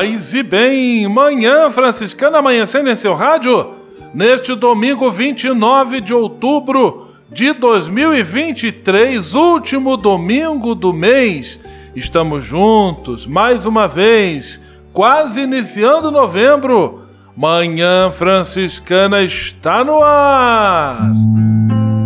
Paz e bem, manhã franciscana amanhecendo em seu rádio, neste domingo 29 de outubro de 2023, último domingo do mês. Estamos juntos mais uma vez, quase iniciando novembro. Manhã Franciscana está no ar.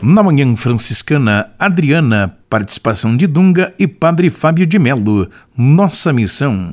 Na Manhã Franciscana, Adriana, participação de Dunga e Padre Fábio de Melo. Nossa missão.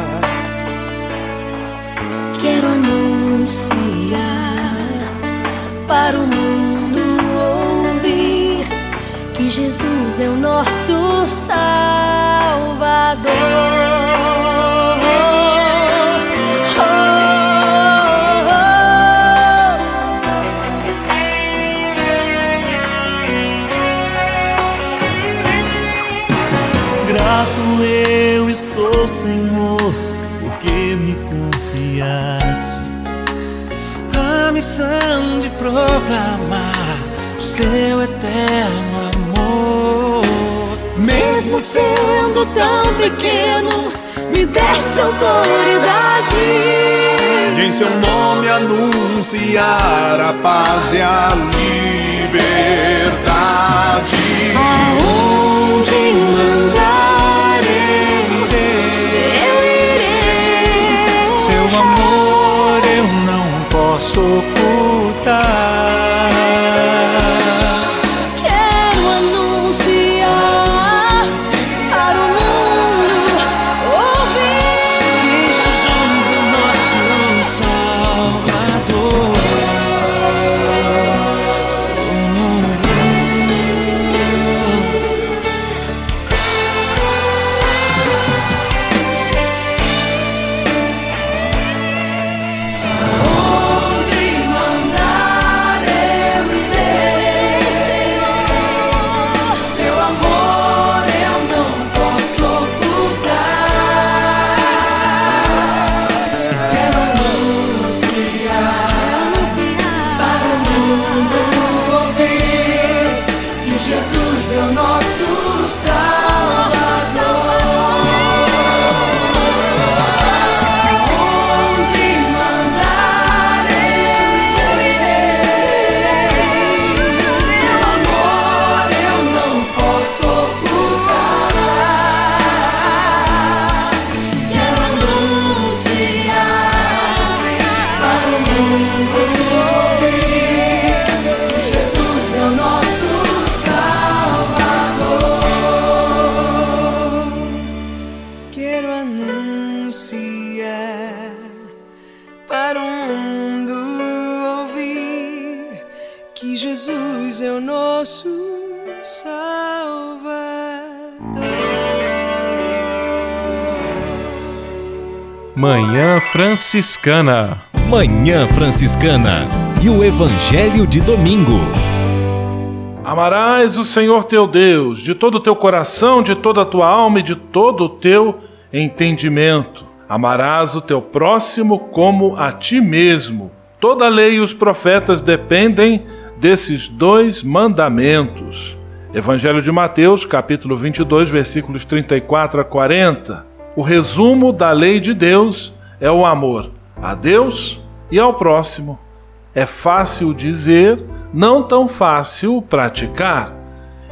Para o mundo ouvir que Jesus é o nosso Salvador. Seu eterno amor. Mesmo sendo tão pequeno, me desse autoridade de em seu nome anunciar a paz e a liberdade. Aonde mandar eu irei, eu irei. Seu amor eu não posso ocultar. Franciscana. Manhã Franciscana. E o Evangelho de Domingo. Amarás o Senhor teu Deus de todo o teu coração, de toda a tua alma e de todo o teu entendimento. Amarás o teu próximo como a ti mesmo. Toda a lei e os profetas dependem desses dois mandamentos. Evangelho de Mateus, capítulo 22, versículos 34 a 40. O resumo da lei de Deus é o amor a Deus e ao próximo. É fácil dizer, não tão fácil praticar.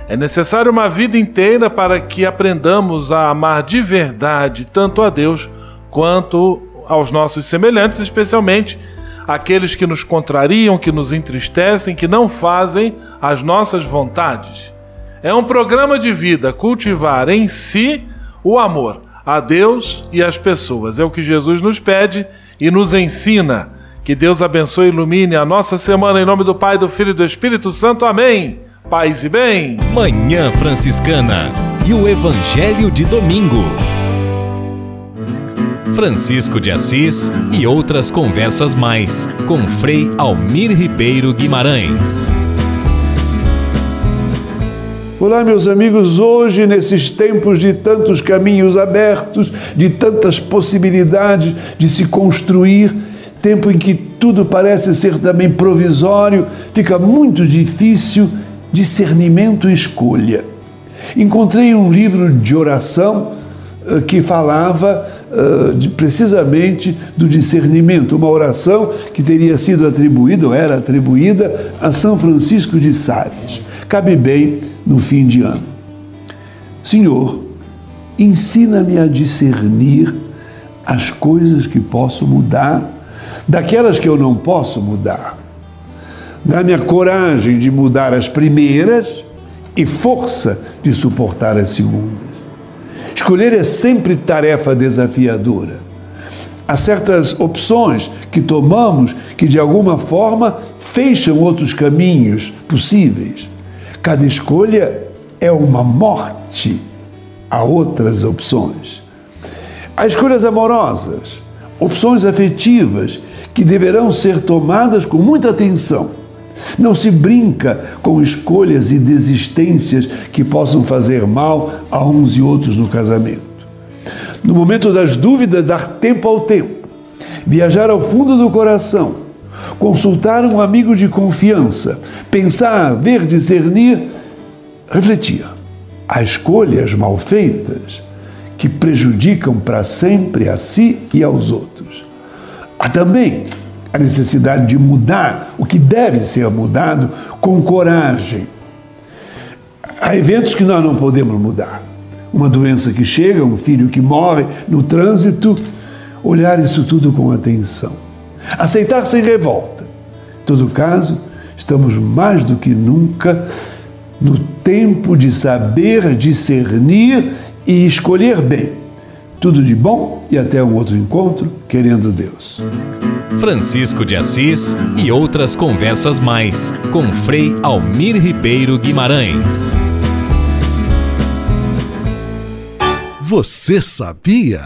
É necessário uma vida inteira para que aprendamos a amar de verdade tanto a Deus quanto aos nossos semelhantes, especialmente aqueles que nos contrariam, que nos entristecem, que não fazem as nossas vontades. É um programa de vida cultivar em si o amor a Deus e às pessoas. É o que Jesus nos pede e nos ensina. Que Deus abençoe e ilumine a nossa semana em nome do Pai, do Filho e do Espírito Santo. Amém. Paz e bem. Manhã Franciscana e o Evangelho de Domingo. Francisco de Assis e outras conversas mais com Frei Almir Ribeiro Guimarães. Olá, meus amigos. Hoje, nesses tempos de tantos caminhos abertos, de tantas possibilidades de se construir, tempo em que tudo parece ser também provisório, fica muito difícil discernimento e escolha. Encontrei um livro de oração uh, que falava uh, de, precisamente do discernimento, uma oração que teria sido atribuída, ou era atribuída, a São Francisco de Sales. Cabe bem no fim de ano. Senhor, ensina-me a discernir as coisas que posso mudar daquelas que eu não posso mudar. Dá-me a coragem de mudar as primeiras e força de suportar as segundas. Escolher é sempre tarefa desafiadora. Há certas opções que tomamos que de alguma forma fecham outros caminhos possíveis. Cada escolha é uma morte a outras opções. Há escolhas amorosas, opções afetivas que deverão ser tomadas com muita atenção. Não se brinca com escolhas e desistências que possam fazer mal a uns e outros no casamento. No momento das dúvidas, dar tempo ao tempo, viajar ao fundo do coração consultar um amigo de confiança, pensar, ver, discernir, refletir. Há escolhas mal feitas que prejudicam para sempre a si e aos outros. Há também a necessidade de mudar o que deve ser mudado com coragem. Há eventos que nós não podemos mudar. Uma doença que chega, um filho que morre no trânsito, olhar isso tudo com atenção. Aceitar sem revolta. Em todo caso, estamos mais do que nunca no tempo de saber discernir e escolher bem. Tudo de bom e até um outro encontro, querendo Deus. Francisco de Assis e outras conversas mais com Frei Almir Ribeiro Guimarães. Você sabia?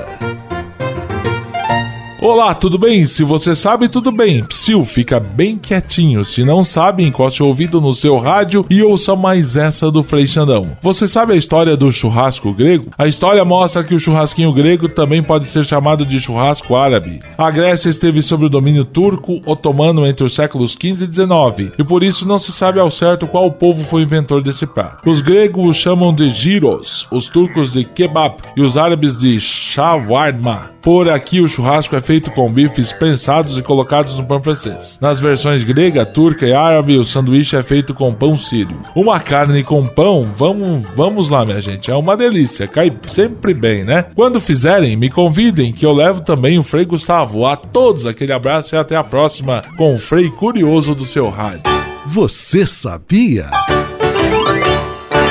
Olá, tudo bem? Se você sabe, tudo bem. Psil, fica bem quietinho. Se não sabe, encoste o ouvido no seu rádio e ouça mais essa do Frei Xandão. Você sabe a história do churrasco grego? A história mostra que o churrasquinho grego também pode ser chamado de churrasco árabe. A Grécia esteve sob o domínio turco otomano entre os séculos 15 e 19, e por isso não se sabe ao certo qual povo foi o inventor desse prato. Os gregos o chamam de gyros, os turcos de kebab e os árabes de shawarma. Por aqui o churrasco é com bifes prensados e colocados no pão francês. Nas versões grega, turca e árabe, o sanduíche é feito com pão sírio. Uma carne com pão, vamos, vamos lá, minha gente, é uma delícia, cai sempre bem, né? Quando fizerem, me convidem que eu levo também o Frei Gustavo. A todos aquele abraço e até a próxima com o Frei Curioso do seu rádio. Você sabia?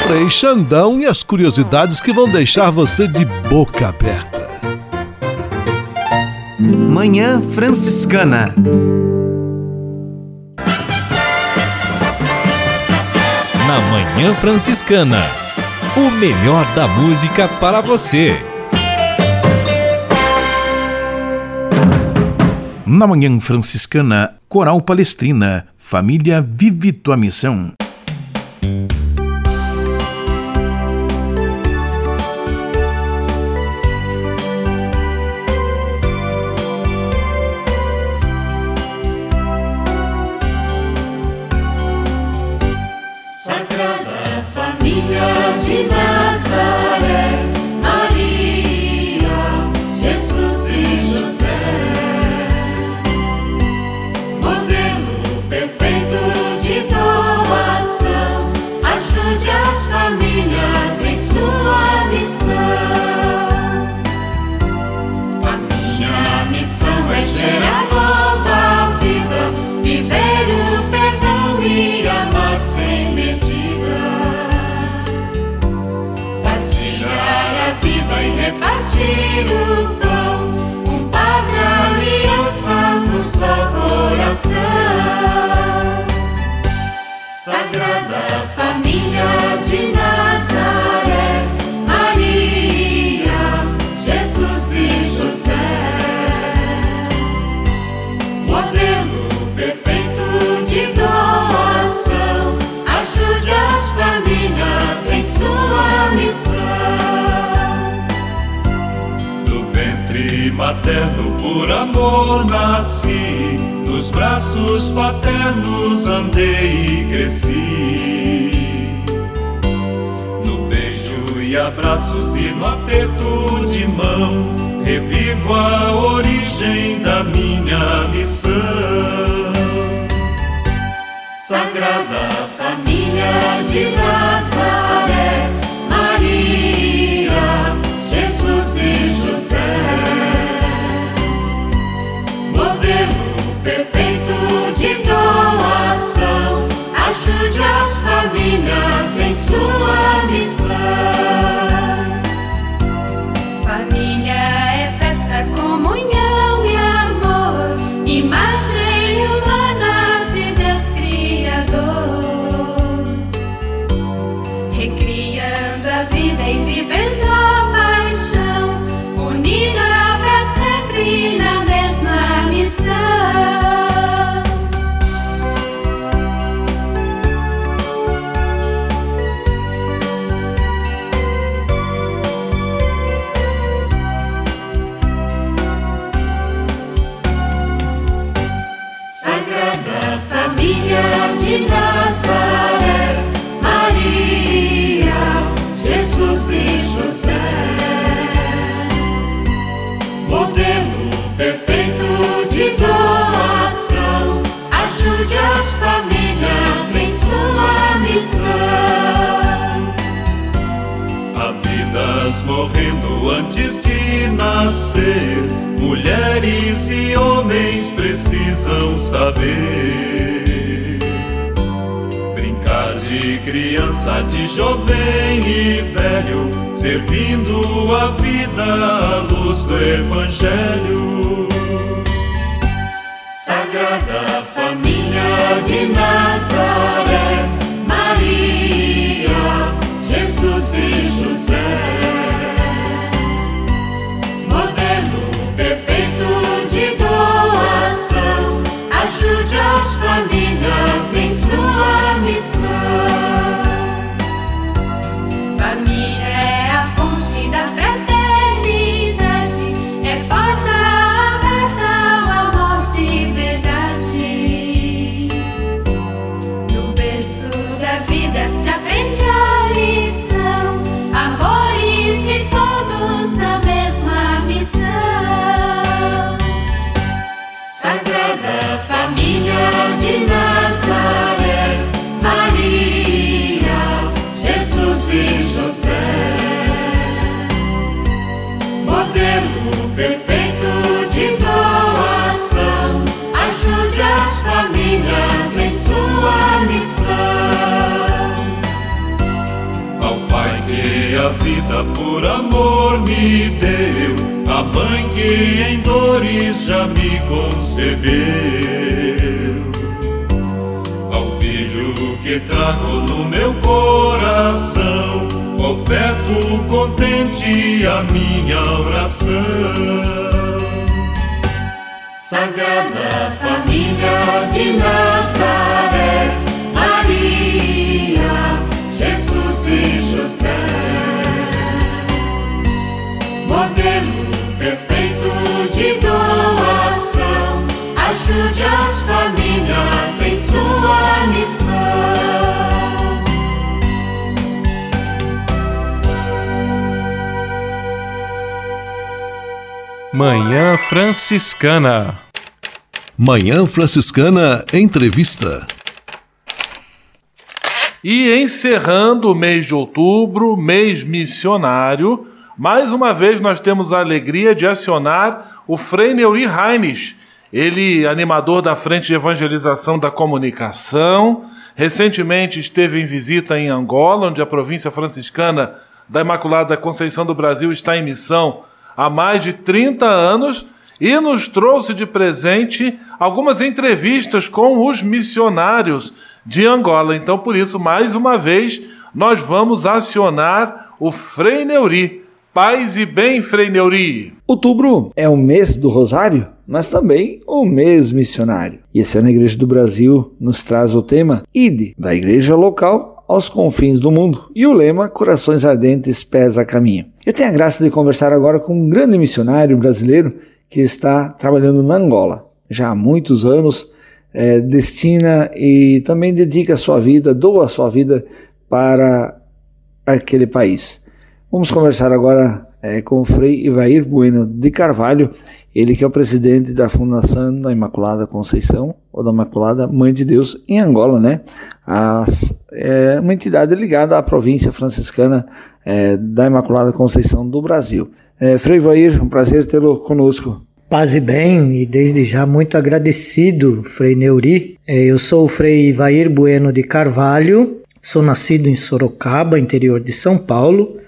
Frei Xandão e as curiosidades que vão deixar você de boca aberta. Manhã Franciscana. Na Manhã Franciscana, o melhor da música para você. Na Manhã Franciscana, Coral Palestrina, Família Vive Tua Missão. O materno por amor nasci, nos braços paternos andei e cresci. No beijo e abraços e no aperto de mão, revivo a origem da minha missão. Sagrada Família de Nazaré, ajude as famílias em sua missão. Nascer, mulheres e homens precisam saber. Brincar de criança, de jovem e velho, servindo a vida à luz do Evangelho. Sagrada Família de Nazaré, de Nazaré, Maria, Jesus e José. Modelo perfeito de doação, ajude as famílias em sua missão. Ao Pai que a vida por amor me deu, a mãe que em dores já me concebeu, que trago no meu coração, oferto contente a minha oração. Sagrada Família de Nazaré, Maria, Jesus e José. Modelo perfeito de doação, ajude as famílias em sua missão. Manhã Franciscana. Manhã Franciscana Entrevista. E encerrando o mês de outubro, mês missionário, mais uma vez nós temos a alegria de acionar o Frei Neuri Reines, ele animador da Frente de Evangelização da Comunicação, recentemente esteve em visita em Angola, onde a província franciscana da Imaculada Conceição do Brasil está em missão há mais de 30 anos e nos trouxe de presente algumas entrevistas com os missionários de Angola. Então, por isso, mais uma vez, nós vamos acionar o Frei Neuri. Paz e bem, Frei Neuri. Outubro é o mês do Rosário, mas também o mês missionário. E esse ano a Igreja do Brasil nos traz o tema Ide, da igreja local aos confins do mundo. E o lema Corações Ardentes, Pés a Caminho. Eu tenho a graça de conversar agora com um grande missionário brasileiro que está trabalhando na Angola. Já há muitos anos, é, destina e também dedica a sua vida, doa a sua vida para aquele país. Vamos conversar agora é, com o Frei Ivair Bueno de Carvalho, ele que é o presidente da Fundação da Imaculada Conceição, ou da Imaculada Mãe de Deus, em Angola, né? As, é uma entidade ligada à província franciscana é, da Imaculada Conceição do Brasil. É, Frei Ivair, um prazer tê-lo conosco. Paz e bem, e desde já muito agradecido, Frei Neuri. Eu sou o Frei Ivair Bueno de Carvalho, sou nascido em Sorocaba, interior de São Paulo,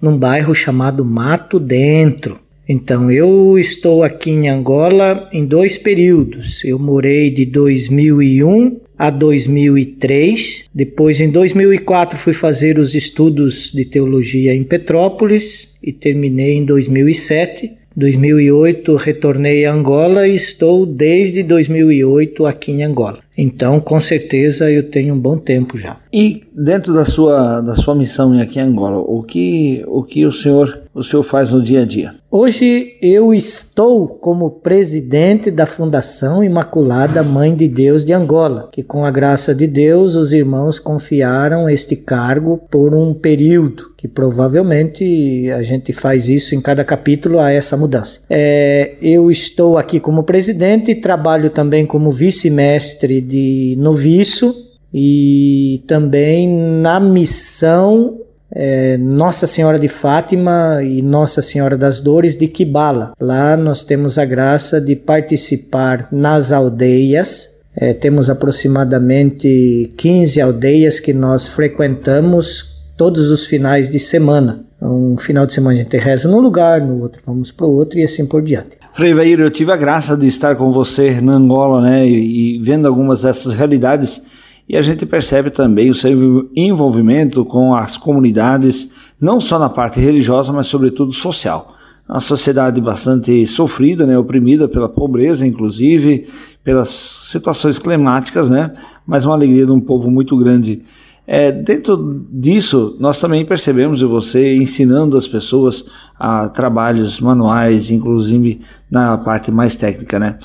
num bairro chamado Mato Dentro. Então, eu estou aqui em Angola em dois períodos. Eu morei de 2001 a 2003. Depois, em 2004, fui fazer os estudos de teologia em Petrópolis e terminei em 2007. 2008 retornei a Angola e estou desde 2008 aqui em Angola. Então, com certeza eu tenho um bom tempo já. E dentro da sua da sua missão aqui em Angola, o que o que o senhor o senhor faz no dia a dia? Hoje eu estou como presidente da Fundação Imaculada Mãe de Deus de Angola, que com a graça de Deus os irmãos confiaram este cargo por um período, que provavelmente a gente faz isso em cada capítulo a essa mudança. É, eu estou aqui como presidente e trabalho também como vice-mestre de noviço e também na missão é Nossa Senhora de Fátima e Nossa Senhora das Dores de Kibala. Lá nós temos a graça de participar nas aldeias. É, temos aproximadamente 15 aldeias que nós frequentamos todos os finais de semana. Um final de semana a gente reza num lugar, no outro vamos para o outro e assim por diante. Frei Vair, eu tive a graça de estar com você na Angola, né, e, e vendo algumas dessas realidades, e a gente percebe também o seu envolvimento com as comunidades, não só na parte religiosa, mas sobretudo social. Uma sociedade bastante sofrida, né, oprimida pela pobreza, inclusive, pelas situações climáticas, né, mas uma alegria de um povo muito grande é, dentro disso, nós também percebemos você ensinando as pessoas a trabalhos manuais, inclusive na parte mais técnica, né?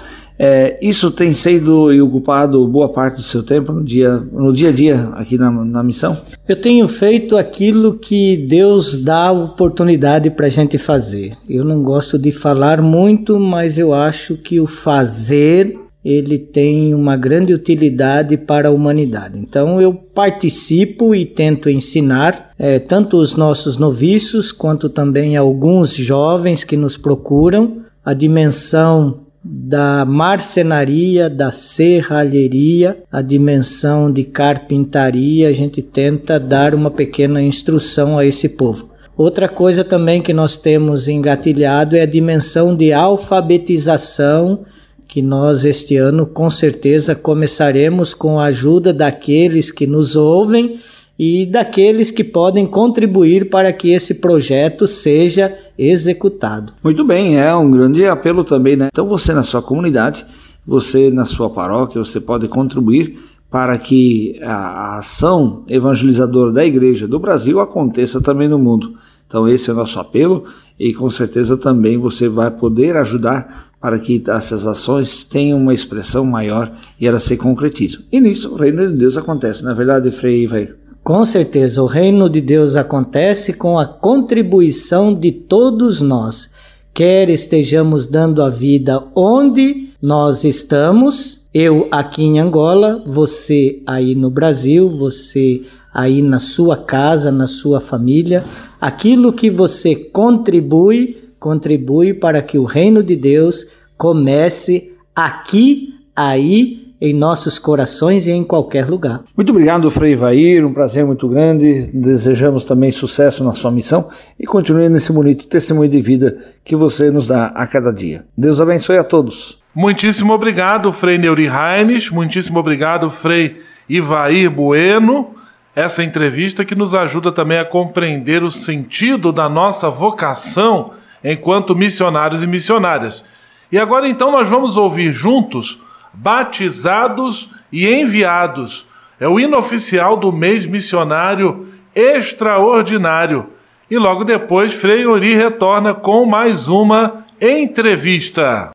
É, isso tem sido e ocupado boa parte do seu tempo no dia, no dia a dia aqui na, na missão? Eu tenho feito aquilo que Deus dá oportunidade para a gente fazer. Eu não gosto de falar muito, mas eu acho que o fazer ele tem uma grande utilidade para a humanidade. Então eu participo e tento ensinar é, tanto os nossos noviços quanto também alguns jovens que nos procuram a dimensão da marcenaria, da serralheria, a dimensão de carpintaria, a gente tenta dar uma pequena instrução a esse povo. Outra coisa também que nós temos engatilhado é a dimensão de alfabetização que nós este ano com certeza começaremos com a ajuda daqueles que nos ouvem e daqueles que podem contribuir para que esse projeto seja executado. Muito bem, é um grande apelo também, né? Então você na sua comunidade, você na sua paróquia, você pode contribuir para que a ação evangelizadora da Igreja do Brasil aconteça também no mundo. Então esse é o nosso apelo e com certeza também você vai poder ajudar para que essas ações tenham uma expressão maior e elas se concretizam. E nisso o reino de Deus acontece, na é verdade, Frei Ivair? Com certeza, o reino de Deus acontece com a contribuição de todos nós, quer estejamos dando a vida onde nós estamos, eu aqui em Angola, você aí no Brasil, você aí na sua casa, na sua família, aquilo que você contribui contribui para que o reino de Deus comece aqui, aí, em nossos corações e em qualquer lugar. Muito obrigado, Frei Vair, um prazer muito grande. Desejamos também sucesso na sua missão e continue nesse bonito testemunho de vida que você nos dá a cada dia. Deus abençoe a todos. Muitíssimo obrigado, Frei Neuri Reines. Muitíssimo obrigado, Frei Ivair Bueno. Essa entrevista que nos ajuda também a compreender o sentido da nossa vocação enquanto missionários e missionárias. E agora então nós vamos ouvir juntos Batizados e Enviados. É o hino oficial do mês missionário extraordinário. E logo depois, Frei Ori retorna com mais uma entrevista.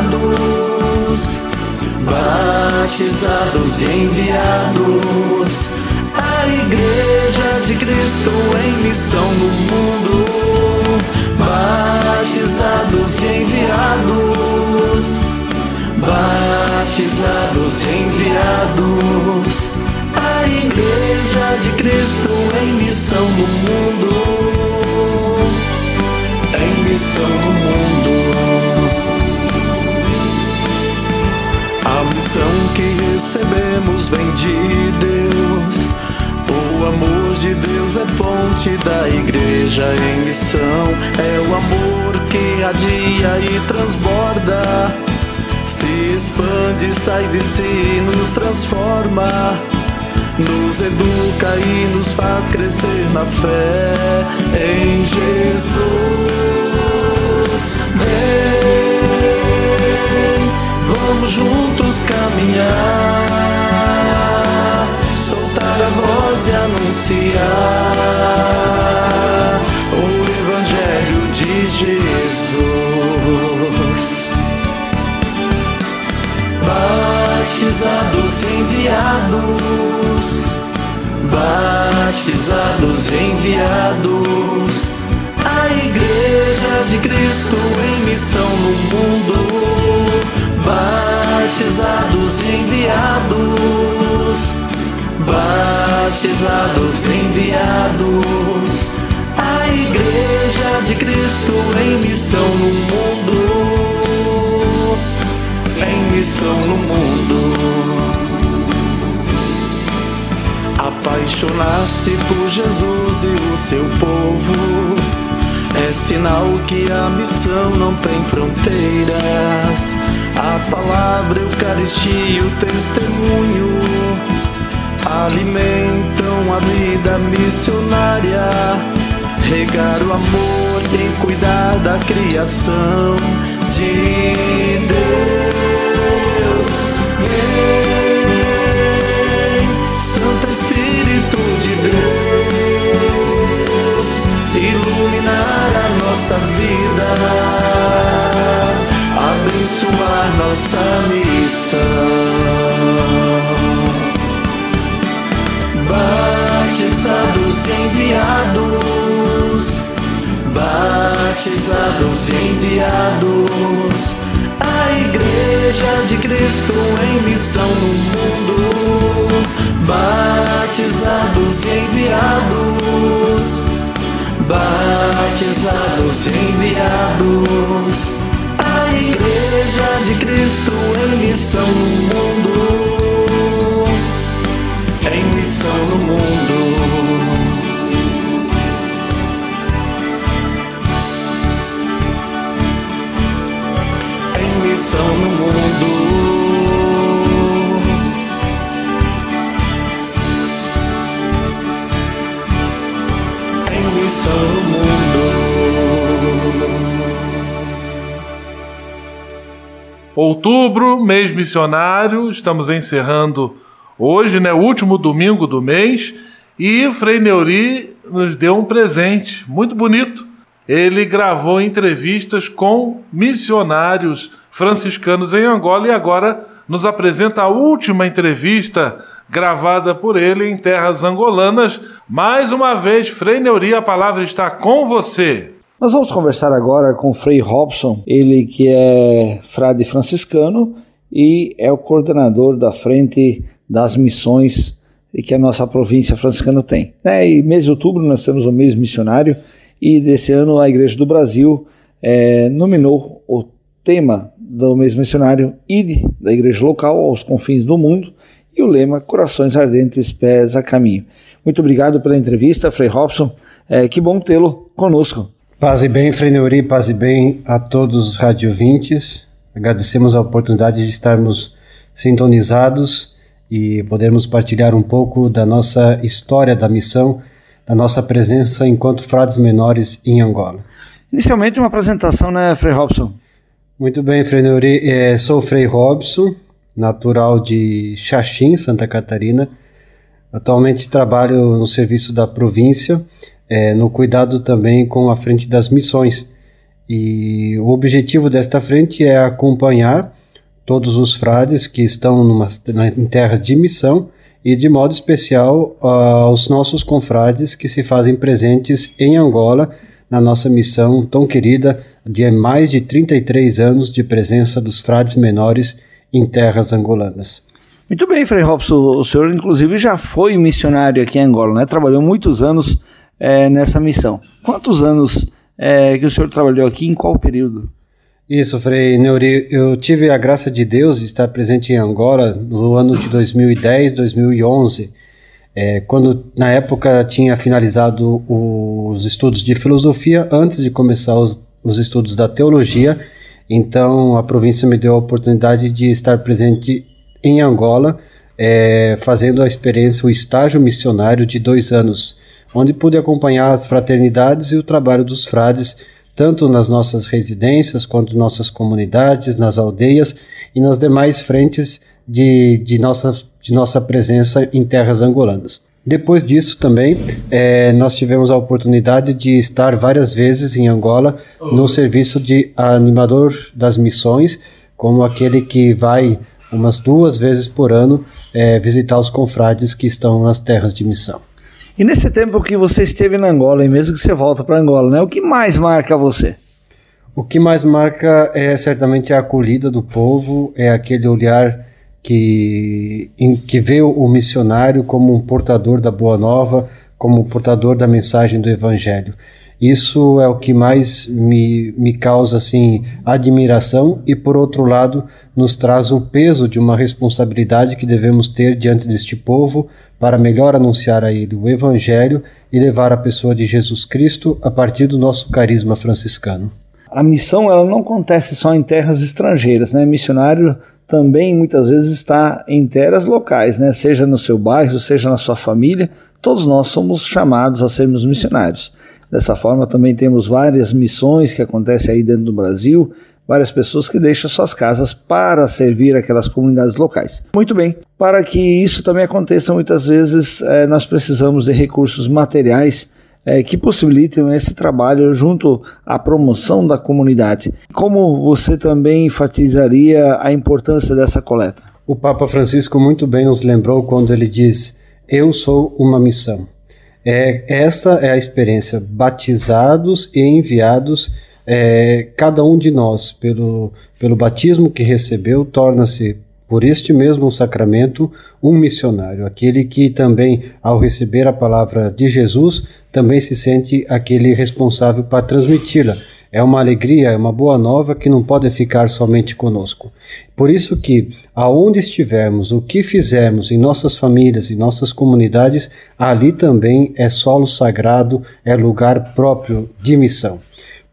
Enviados, batizados e enviados, a Igreja de Cristo em missão no mundo, batizados e enviados, batizados e enviados, a Igreja de Cristo em missão no mundo, em missão no mundo. Recebemos vem de Deus. O amor de Deus é fonte da igreja em missão. É o amor que radia e transborda. Se expande, sai de si, nos transforma. Nos educa e nos faz crescer na fé em Jesus. Vem Vamos juntos caminhar, soltar a voz e anunciar o Evangelho de Jesus. Batizados enviados, batizados enviados, a Igreja Cristo em missão no mundo, batizados enviados, batizados enviados, a Igreja de Cristo em missão no mundo, em missão no mundo. Apaixonar-se por Jesus e o seu povo é sinal que a missão não tem fronteiras. A palavra, Eucaristia, o testemunho alimentam a vida missionária. Regar o amor em cuidar da criação de Deus. Vem, Santo Espírito de Deus, iluminar a nossa vida, abençoar nossa missão. Batizados e enviados, batizados e enviados, a Igreja de Cristo em missão no mundo, batizados e enviados, batizados e enviados, a Igreja de Cristo em missão no mundo em missão no mundo. Em missão no mundo. Em missão no mundo. Outubro, mês missionário, estamos encerrando hoje, né, último domingo do mês, e Frei Neuri nos deu um presente muito bonito. Ele gravou entrevistas com missionários franciscanos em Angola e agora nos apresenta a última entrevista gravada por ele em terras angolanas. Mais uma vez, Frei Neuri, a palavra está com você. Nós vamos conversar agora com Frei Robson, ele que é frade franciscano e é o coordenador da frente das missões que a nossa província franciscana tem. É, e mês de outubro nós temos o mês missionário e desse ano a Igreja do Brasil é, nominou o tema do mês missionário Ide da Igreja local aos confins do mundo e o lema Corações Ardentes, Pés a Caminho. Muito obrigado pela entrevista, Frei Robson. É, que bom tê-lo conosco. Paz e bem, Frei Neuri, paz e bem a todos os radiovintes. Agradecemos a oportunidade de estarmos sintonizados e podermos partilhar um pouco da nossa história da missão, da nossa presença enquanto frades menores em Angola. Inicialmente uma apresentação, né, Frei Robson? Muito bem, Frei Neuri. É, sou Frei Robson, natural de Xaxim, Santa Catarina. Atualmente trabalho no serviço da província, é, no cuidado também com a frente das missões. E o objetivo desta frente é acompanhar todos os frades que estão numa, em terras de missão e, de modo especial, aos nossos confrades que se fazem presentes em Angola na nossa missão tão querida de mais de 33 anos de presença dos frades menores em terras angolanas. Muito bem, Frei Robson. O senhor, inclusive, já foi missionário aqui em Angola, né? Trabalhou muitos anos é, nessa missão. Quantos anos é, que o senhor trabalhou aqui? Em qual período? Isso, Frei Neuri. Eu tive a graça de Deus de estar presente em Angola no ano de 2010, 2011, é, quando na época tinha finalizado os estudos de filosofia antes de começar os, os estudos da teologia. Então a província me deu a oportunidade de estar presente em Angola, é, fazendo a experiência, o estágio missionário de dois anos, onde pude acompanhar as fraternidades e o trabalho dos frades tanto nas nossas residências quanto nossas comunidades, nas aldeias e nas demais frentes de, de, nossa, de nossa presença em terras angolanas. Depois disso também, é, nós tivemos a oportunidade de estar várias vezes em Angola no serviço de animador das missões, como aquele que vai umas duas vezes por ano é, visitar os confrades que estão nas terras de missão. E nesse tempo que você esteve na Angola, e mesmo que você volta para Angola, né, o que mais marca você? O que mais marca é certamente a acolhida do povo, é aquele olhar que, em, que vê o missionário como um portador da boa nova, como um portador da mensagem do evangelho. Isso é o que mais me, me causa assim admiração e por outro lado nos traz o peso de uma responsabilidade que devemos ter diante deste povo para melhor anunciar a ele o evangelho e levar a pessoa de Jesus Cristo a partir do nosso carisma franciscano. A missão ela não acontece só em terras estrangeiras, né? Missionário também muitas vezes está em terras locais, né? Seja no seu bairro, seja na sua família, todos nós somos chamados a sermos missionários. Dessa forma, também temos várias missões que acontecem aí dentro do Brasil, várias pessoas que deixam suas casas para servir aquelas comunidades locais. Muito bem, para que isso também aconteça, muitas vezes é, nós precisamos de recursos materiais é, que possibilitem esse trabalho junto à promoção da comunidade. Como você também enfatizaria a importância dessa coleta? O Papa Francisco muito bem nos lembrou quando ele diz: Eu sou uma missão. É, essa é a experiência, batizados e enviados, é, cada um de nós, pelo, pelo batismo que recebeu, torna-se, por este mesmo sacramento, um missionário, aquele que também, ao receber a palavra de Jesus, também se sente aquele responsável para transmiti-la é uma alegria, é uma boa nova que não pode ficar somente conosco. Por isso que, aonde estivermos, o que fizermos em nossas famílias e nossas comunidades, ali também é solo sagrado, é lugar próprio de missão.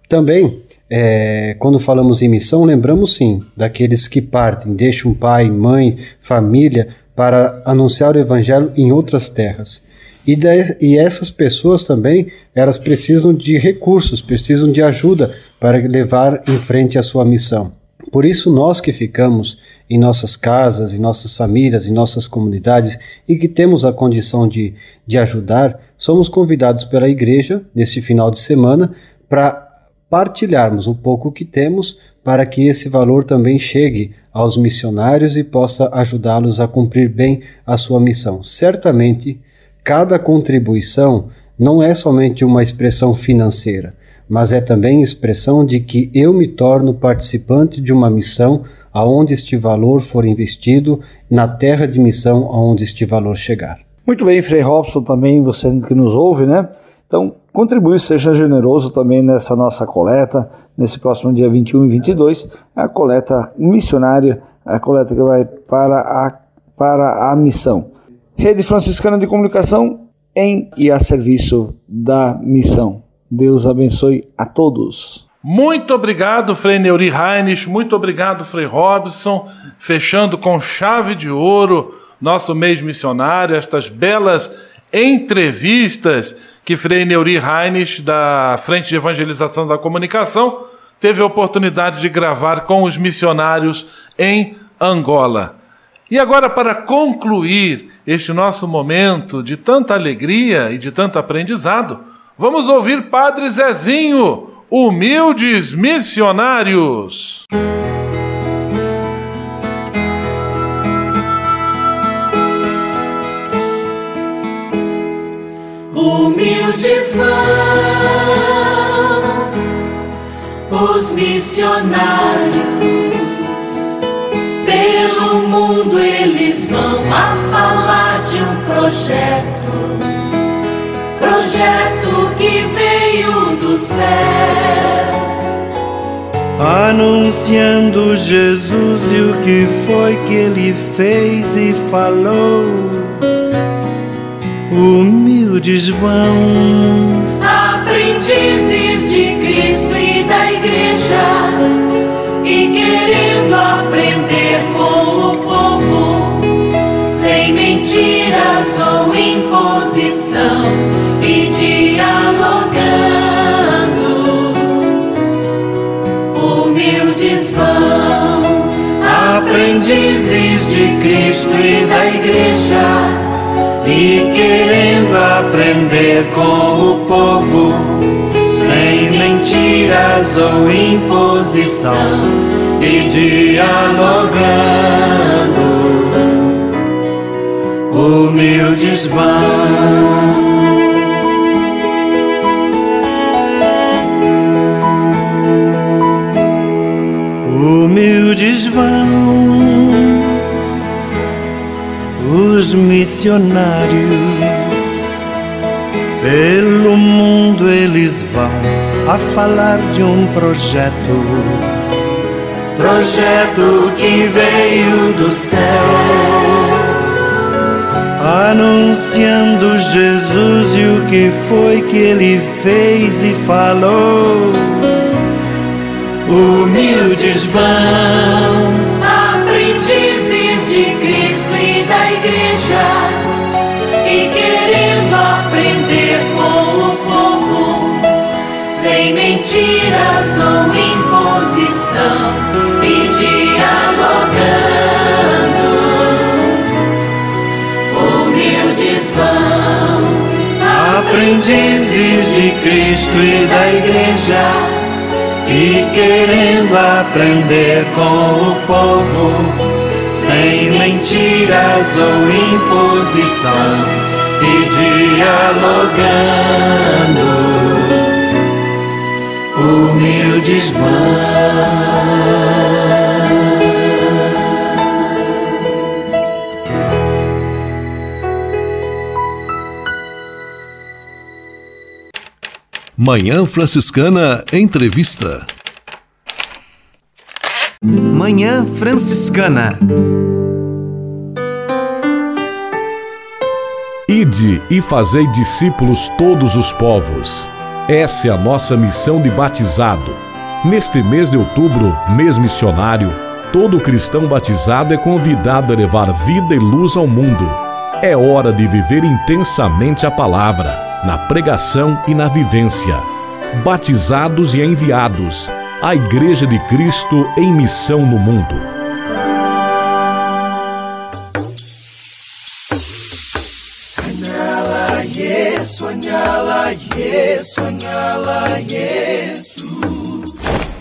Também, é, quando falamos em missão, lembramos sim daqueles que partem, deixam pai, mãe, família para anunciar o evangelho em outras terras. E, de, e essas pessoas também, elas precisam de recursos, precisam de ajuda para levar em frente a sua missão. Por isso, nós que ficamos em nossas casas, em nossas famílias, em nossas comunidades e que temos a condição de, de ajudar, somos convidados pela igreja, nesse final de semana, para partilharmos um pouco o que temos para que esse valor também chegue aos missionários e possa ajudá-los a cumprir bem a sua missão. Certamente, cada contribuição não é somente uma expressão financeira, mas é também expressão de que eu me torno participante de uma missão aonde este valor for investido, na terra de missão aonde este valor chegar. Muito bem, Frei Robson, também você que nos ouve, né? Então, contribui, seja generoso também nessa nossa coleta, nesse próximo dia 21 e 22, a coleta missionária, a coleta que vai para a, para a missão. Rede Franciscana de Comunicação em e a serviço da missão. Deus abençoe a todos. Muito obrigado, Frei Neuri Heinrich, muito obrigado, Frei Robson, fechando com chave de ouro nosso mês missionário, estas belas entrevistas que Frei Neuri Heinrich, da Frente de Evangelização da Comunicação, teve a oportunidade de gravar com os missionários em Angola. E agora, para concluir este nosso momento de tanta alegria e de tanto aprendizado, vamos ouvir Padre Zezinho, humildes missionários. Os missionários. Pelo mundo eles vão a falar de um projeto, projeto que veio do céu, anunciando Jesus e o que foi que ele fez e falou. Humildes vão, aprendizes de Cristo e da igreja, e querendo aprender com o povo, sem mentiras ou imposição, e dialogando, humildes vão, aprendizes de Cristo e da igreja, e querendo aprender com o povo, sem mentiras ou imposição, e dialogando, humildes vão. Humildes vão missionários. Pelo mundo eles vão a falar de um projeto. Projeto que veio do céu. Anunciando Jesus e o que foi que ele fez e falou. Humildes vão, e dialogando. Humildes vão, Aprendizes de Cristo e da igreja e querendo aprender com o povo, sem mentiras ou imposição, e dialogando, humildes vão. Manhã Franciscana Entrevista. Manhã Franciscana. Ide e fazei discípulos todos os povos. Essa é a nossa missão de batizado. Neste mês de outubro, mês missionário, todo cristão batizado é convidado a levar vida e luz ao mundo. É hora de viver intensamente a palavra na pregação e na vivência. Batizados e enviados, a Igreja de Cristo em missão no mundo. Yes, sonhala, yes, sonhala, yes.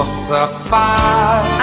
De vossa paz.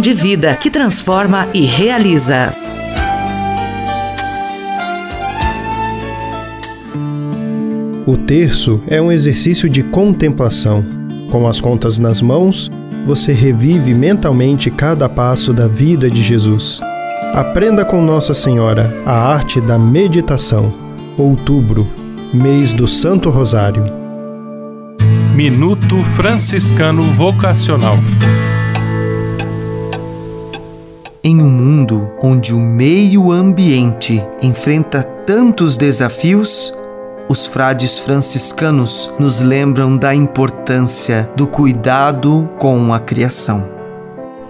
de vida que transforma e realiza. O terço é um exercício de contemplação. Com as contas nas mãos, você revive mentalmente cada passo da vida de Jesus. Aprenda com Nossa Senhora a arte da meditação. Outubro, mês do Santo Rosário. Minuto Franciscano Vocacional. Em um mundo onde o meio ambiente enfrenta tantos desafios, os frades franciscanos nos lembram da importância do cuidado com a criação.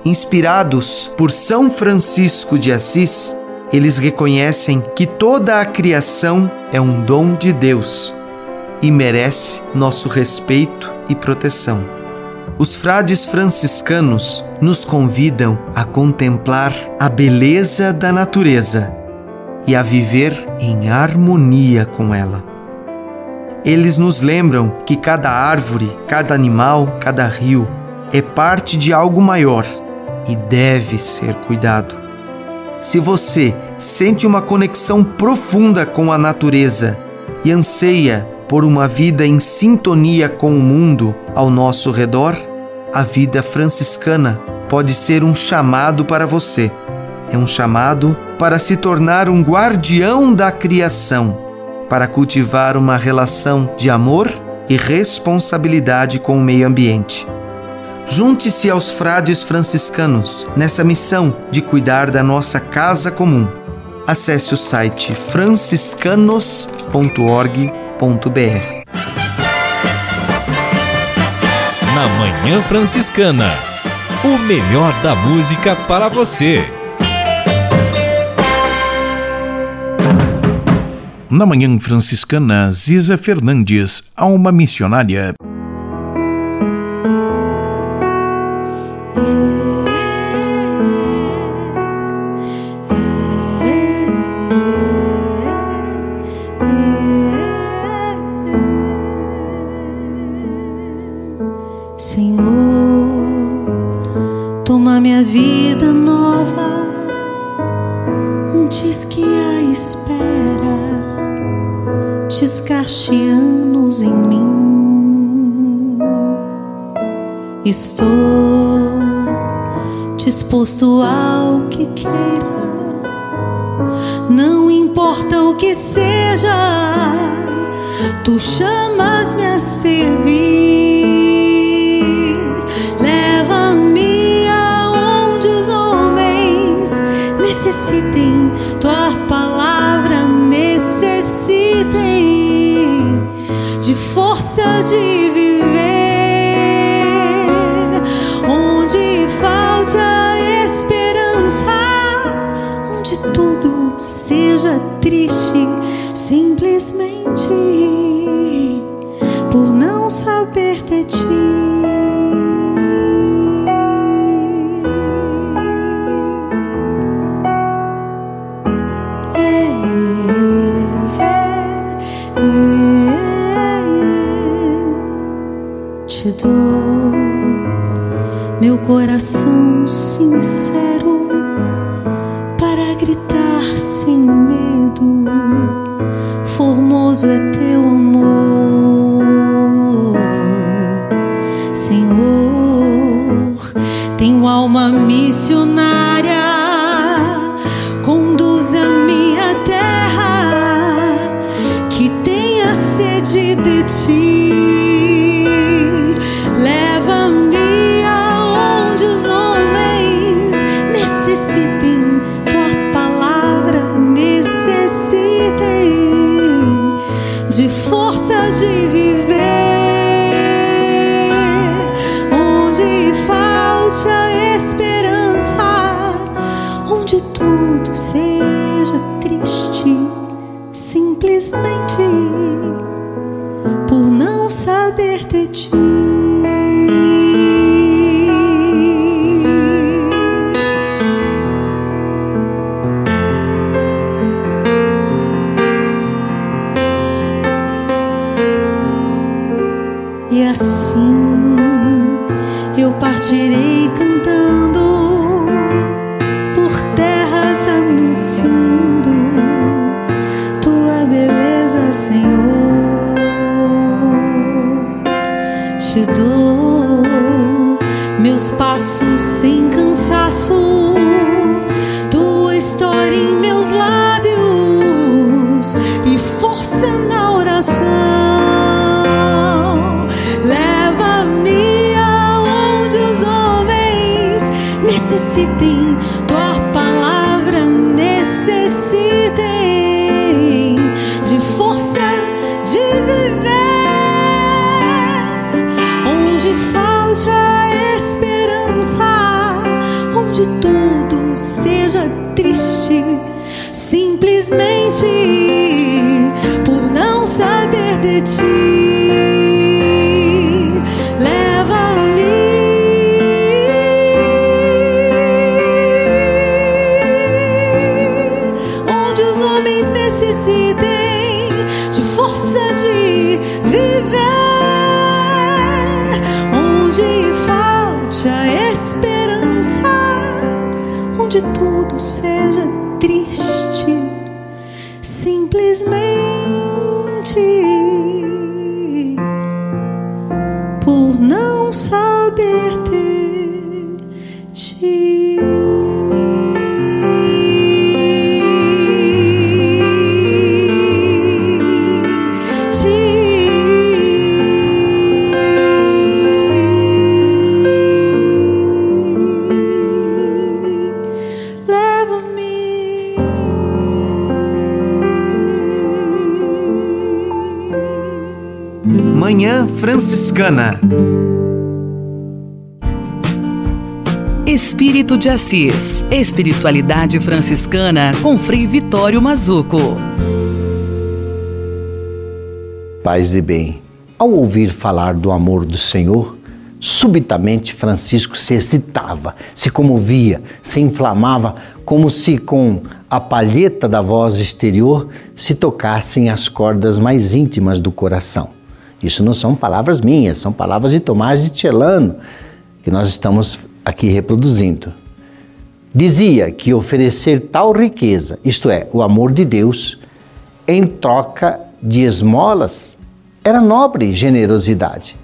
Inspirados por São Francisco de Assis, eles reconhecem que toda a criação é um dom de Deus e merece nosso respeito e proteção. Os frades franciscanos nos convidam a contemplar a beleza da natureza e a viver em harmonia com ela. Eles nos lembram que cada árvore, cada animal, cada rio é parte de algo maior e deve ser cuidado. Se você sente uma conexão profunda com a natureza e anseia por uma vida em sintonia com o mundo ao nosso redor, a vida franciscana pode ser um chamado para você. É um chamado para se tornar um guardião da criação para cultivar uma relação de amor e responsabilidade com o meio ambiente. Junte-se aos frades franciscanos nessa missão de cuidar da nossa casa comum. Acesse o site franciscanos.org.br. Na Manhã Franciscana, o melhor da música para você. Na Manhã Franciscana, Ziza Fernandes, alma missionária. Coração sincero para gritar sem medo. Formoso é simplesmente por não saber de ti. Franciscana. Espírito de Assis. Espiritualidade franciscana com Frei Vitório Mazuco. Paz e bem. Ao ouvir falar do amor do Senhor, subitamente Francisco se excitava, se comovia, se inflamava, como se com a palheta da voz exterior se tocassem as cordas mais íntimas do coração. Isso não são palavras minhas, são palavras de Tomás de Celano, que nós estamos aqui reproduzindo. Dizia que oferecer tal riqueza, isto é, o amor de Deus, em troca de esmolas, era nobre generosidade.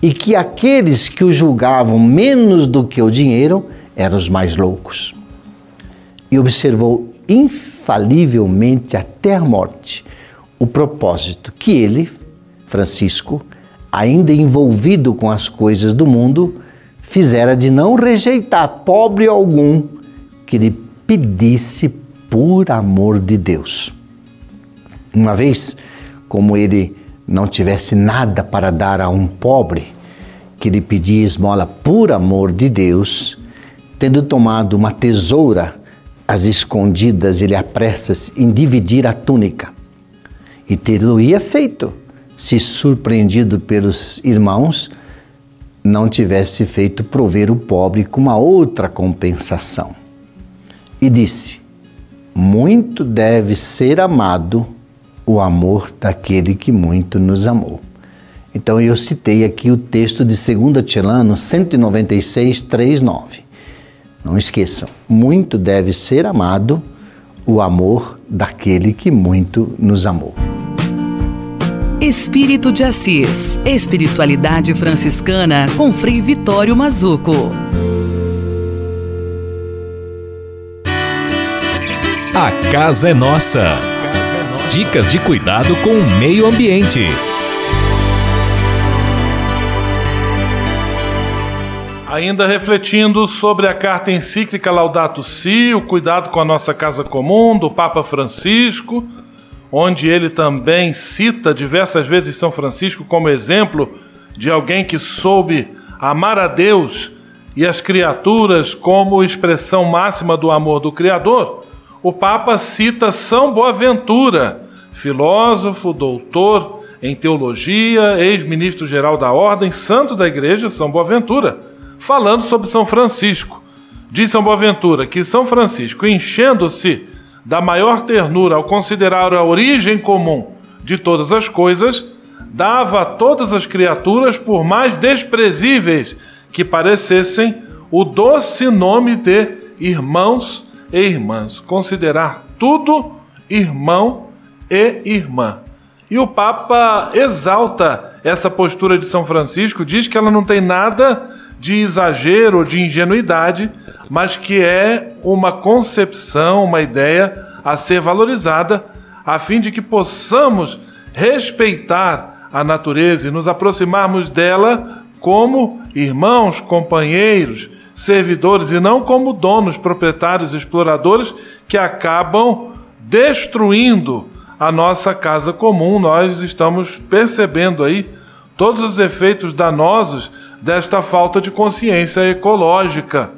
E que aqueles que o julgavam menos do que o dinheiro eram os mais loucos. E observou infalivelmente até a morte o propósito que ele, Francisco, ainda envolvido com as coisas do mundo, fizera de não rejeitar pobre algum que lhe pedisse por amor de Deus. Uma vez, como ele não tivesse nada para dar a um pobre que lhe pedia esmola por amor de Deus, tendo tomado uma tesoura às escondidas, ele apressa-se em dividir a túnica. E ter-lo-ia feito, se surpreendido pelos irmãos, não tivesse feito prover o pobre com uma outra compensação. E disse: Muito deve ser amado o amor daquele que muito nos amou. Então eu citei aqui o texto de 2 Tilano 196, 3, 9. Não esqueçam, muito deve ser amado o amor daquele que muito nos amou. Espírito de Assis. Espiritualidade franciscana com Frei Vitório Mazuco. A casa é nossa. Dicas de cuidado com o meio ambiente. Ainda refletindo sobre a carta encíclica Laudato Si, o cuidado com a nossa casa comum, do Papa Francisco, onde ele também cita diversas vezes São Francisco como exemplo de alguém que soube amar a Deus e as criaturas como expressão máxima do amor do Criador, o Papa cita São Boaventura, filósofo, doutor em teologia, ex-ministro geral da Ordem, santo da Igreja, São Boaventura, falando sobre São Francisco. Diz São Boaventura que São Francisco, enchendo-se da maior ternura ao considerar a origem comum de todas as coisas, dava a todas as criaturas, por mais desprezíveis que parecessem, o doce nome de irmãos e irmãs. Considerar tudo irmão e irmã. E o Papa exalta essa postura de São Francisco, diz que ela não tem nada de exagero ou de ingenuidade, mas que é uma concepção, uma ideia a ser valorizada, a fim de que possamos respeitar a natureza e nos aproximarmos dela como irmãos, companheiros, servidores e não como donos, proprietários, exploradores que acabam destruindo a nossa casa comum. Nós estamos percebendo aí todos os efeitos danosos desta falta de consciência ecológica.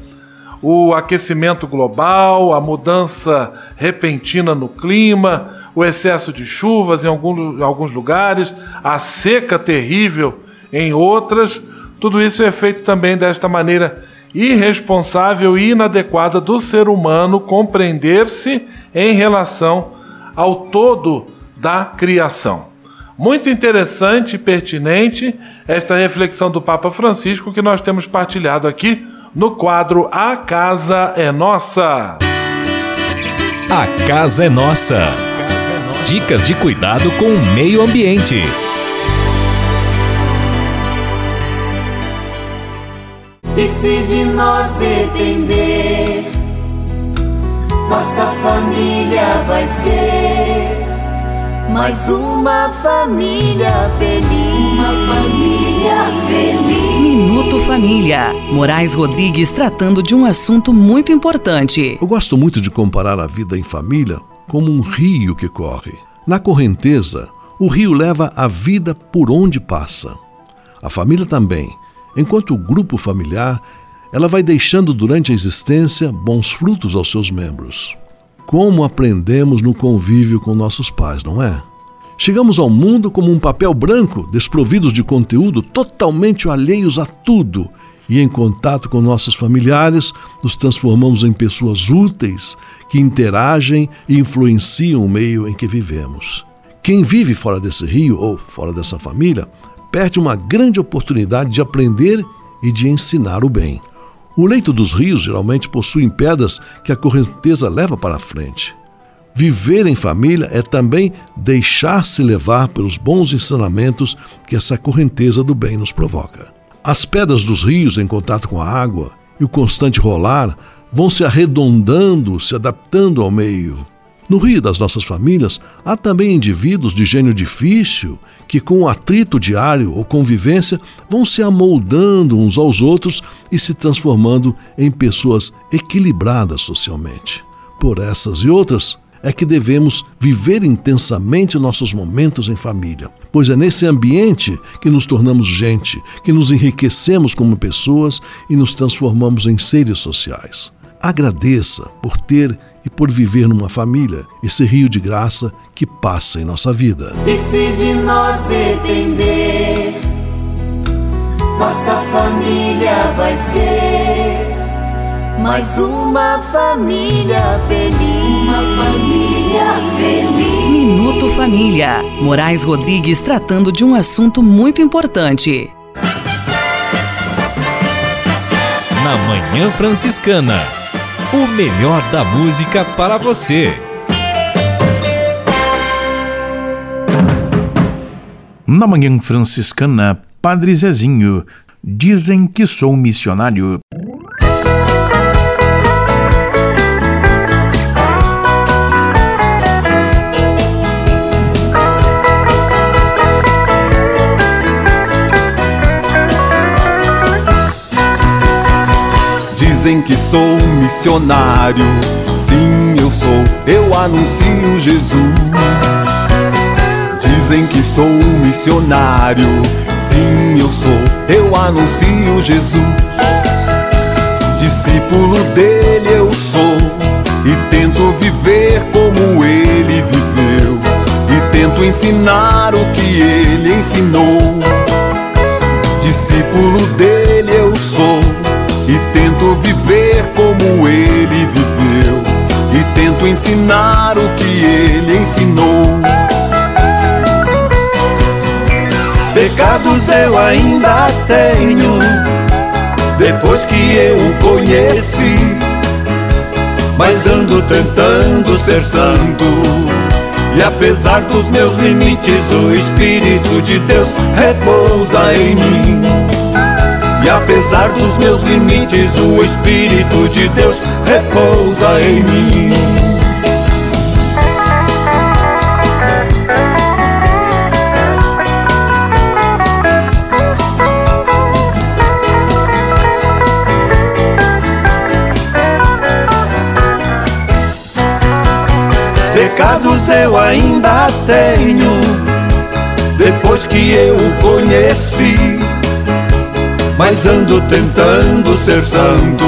O aquecimento global, a mudança repentina no clima, o excesso de chuvas em alguns, lugares, a seca terrível em outras, tudo isso é feito também desta maneira irresponsável e inadequada do ser humano compreender-se em relação ao todo da criação. Muito interessante e pertinente esta reflexão do Papa Francisco que nós temos partilhado aqui no quadro A Casa é Nossa. A Casa é Nossa. Dicas de cuidado com o meio ambiente. E se de nós depender, nossa família vai ser mais uma família feliz. Uma família feliz. Minuto Família. Moraes Rodrigues tratando de um assunto muito importante. Eu gosto muito de comparar a vida em família como um rio que corre. Na correnteza, O rio leva a vida por onde passa. A família também. Enquanto o grupo familiar, ela vai deixando durante a existência bons frutos aos seus membros. Como aprendemos no convívio com nossos pais, não é? Chegamos ao mundo como um papel branco, desprovidos de conteúdo, totalmente alheios a tudo, e em contato com nossos familiares, nos transformamos em pessoas úteis que interagem e influenciam o meio em que vivemos. Quem vive fora desse rio ou fora dessa família perde uma grande oportunidade de aprender e de ensinar o bem. O leito dos rios geralmente possui pedras que a correnteza leva para frente. Viver em família é também deixar-se levar pelos bons ensinamentos que essa correnteza do bem nos provoca. As pedras dos rios em contato com a água e o constante rolar vão se arredondando, se adaptando ao meio. No rio das nossas famílias, há também indivíduos de gênio difícil que, com o atrito diário ou convivência, vão se amoldando uns aos outros e se transformando em pessoas equilibradas socialmente. Por essas e outras, é que devemos viver intensamente nossos momentos em família, pois é nesse ambiente que nos tornamos gente, que nos enriquecemos como pessoas e nos transformamos em seres sociais. Agradeça por ter e por viver numa família, esse rio de graça que passa em nossa vida. E se de nós depender, nossa família vai ser mais uma família feliz. Uma família feliz. Minuto Família. Moraes Rodrigues tratando de um assunto muito importante. Na Manhã Franciscana. O melhor da música para você. Na Manhã Franciscana, Padre Zezinho. Dizem que sou missionário. Dizem que sou missionário, sim eu sou, eu anuncio Jesus. Dizem que sou missionário, sim eu sou, eu anuncio Jesus. Discípulo dele eu sou e tento viver como ele viveu e tento ensinar o que ele ensinou. Discípulo dele eu sou tento viver como ele viveu e tento ensinar o que ele ensinou. Pecados eu ainda tenho depois que eu o conheci, mas ando tentando ser santo. E apesar dos meus limites, o Espírito de Deus repousa em mim. E apesar dos meus limites, o Espírito de Deus repousa em mim. Pecados eu ainda tenho, depois que eu o conheci mas ando tentando ser santo.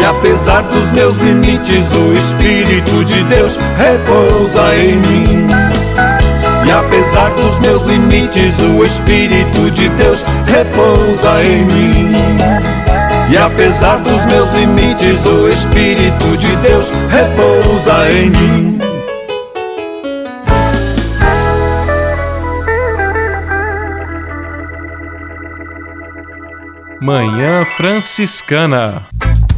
E apesar dos meus limites, o Espírito de Deus repousa em mim. E apesar dos meus limites, o Espírito de Deus repousa em mim. E apesar dos meus limites, o Espírito de Deus repousa em mim. Manhã Franciscana.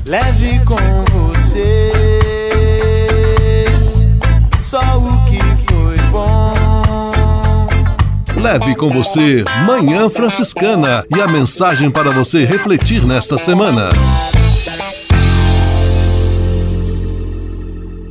Leve com você só o que foi bom. Leve com você Manhã Franciscana e a mensagem para você refletir nesta semana.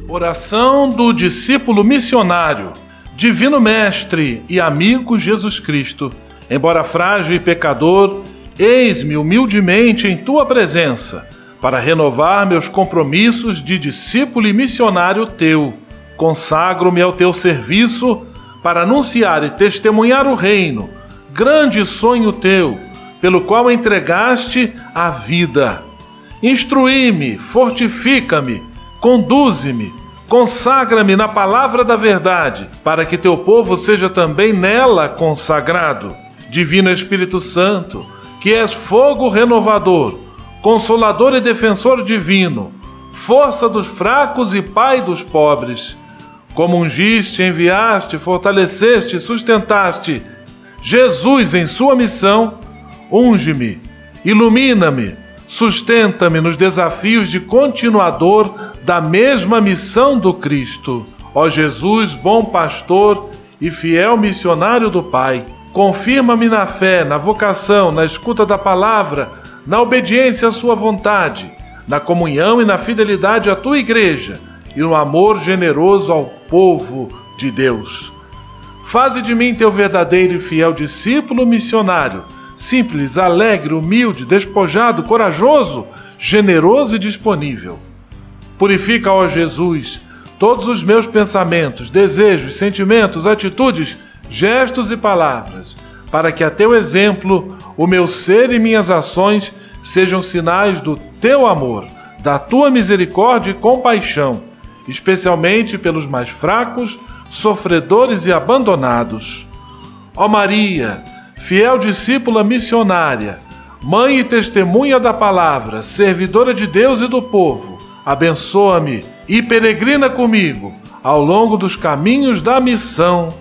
Oração do discípulo missionário, Divino Mestre e amigo Jesus Cristo. Embora frágil e pecador, Eis-me humildemente em tua presença, para renovar meus compromissos de discípulo e missionário teu. Consagro-me ao teu serviço, para anunciar e testemunhar o reino, grande sonho teu, pelo qual entregaste a vida. Instruí-me, fortifica-me, conduze-me, consagra-me na palavra da verdade, para que teu povo seja também nela consagrado. Divino Espírito Santo, que és fogo renovador, consolador e defensor divino, força dos fracos e pai dos pobres. Como ungiste, enviaste, fortaleceste sustentaste Jesus em sua missão, unge-me, ilumina-me, sustenta-me nos desafios de continuador da mesma missão do Cristo. Ó Jesus, bom pastor e fiel missionário do Pai, confirma-me na fé, na vocação, na escuta da palavra, na obediência à Sua vontade, na comunhão e na fidelidade à Tua Igreja e no amor generoso ao povo de Deus. Faze de mim teu verdadeiro e fiel discípulo missionário, simples, alegre, humilde, despojado, corajoso, generoso e disponível. Purifica, ó Jesus, todos os meus pensamentos, desejos, sentimentos, atitudes, gestos e palavras, para que a teu exemplo, o meu ser e minhas ações sejam sinais do teu amor, da tua misericórdia e compaixão, especialmente pelos mais fracos, sofredores e abandonados. Ó Maria, fiel discípula missionária, mãe e testemunha da palavra, servidora de Deus e do povo, abençoa-me e peregrina comigo ao longo dos caminhos da missão.